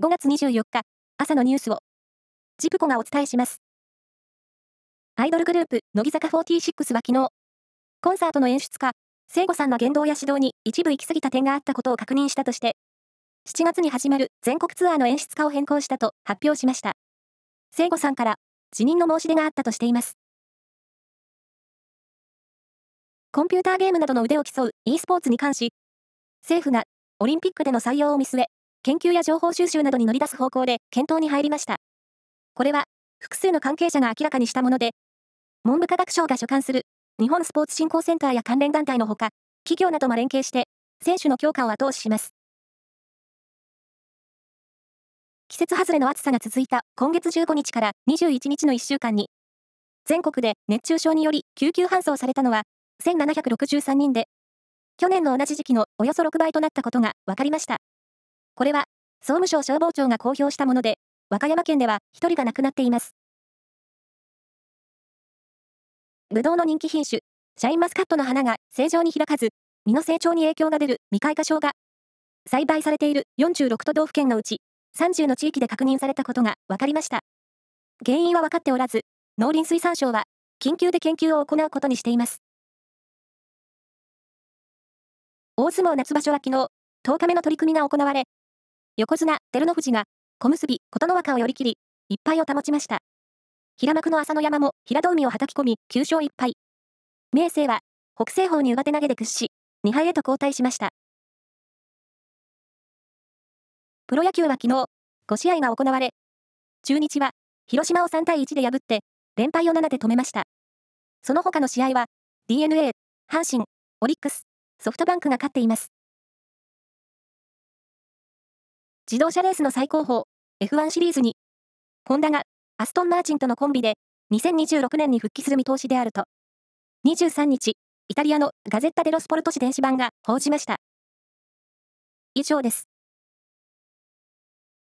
5月24日、朝のニュースを、ジプコがお伝えします。アイドルグループ、乃木坂46は昨日、コンサートの演出家、聖子さんの言動や指導に一部行き過ぎた点があったことを確認したとして、7月に始まる全国ツアーの演出家を変更したと発表しました。聖子さんから辞任の申し出があったとしています。コンピューターゲームなどの腕を競う e スポーツに関し、政府がオリンピックでの採用を見据え、研究や情報収集などに乗り出す方向で検討に入りました。これは、複数の関係者が明らかにしたもので、文部科学省が所管する日本スポーツ振興センターや関連団体のほか、企業なども連携して、選手の強化を後押しします。季節外れの暑さが続いた今月15日から21日の1週間に、全国で熱中症により救急搬送されたのは1763人で、去年の同じ時期のおよそ6倍となったことが分かりました。これは、総務省消防庁が公表したもので、和歌山県では1人が亡くなっています。ブドウの人気品種、シャインマスカットの花が正常に開かず、実の成長に影響が出る未開花症が、栽培されている46都道府県のうち、30の地域で確認されたことが分かりました。原因は分かっておらず、農林水産省は、緊急で研究を行うことにしています。大相撲夏場所は昨日、10日目の取り組みが行われ、横綱、照ノ富士が、小結、琴ノ若を寄り切り、一敗を保ちました。平幕の朝乃山も平戸海を叩き込み、9勝1敗。明生は、北西方に上手投げで屈し、2敗へと後退しました。プロ野球は昨日、5試合が行われ、中日は、広島を3対1で破って、連敗を7で止めました。その他の試合は、DNA、阪神、オリックス、ソフトバンクが勝っています。自動車レースの最高峰、F1 シリーズに、ホンダがアストン・マーチンとのコンビで2026年に復帰する見通しであると、23日、イタリアのガゼッタ・デロ・スポルト紙電子版が報じました。以上です。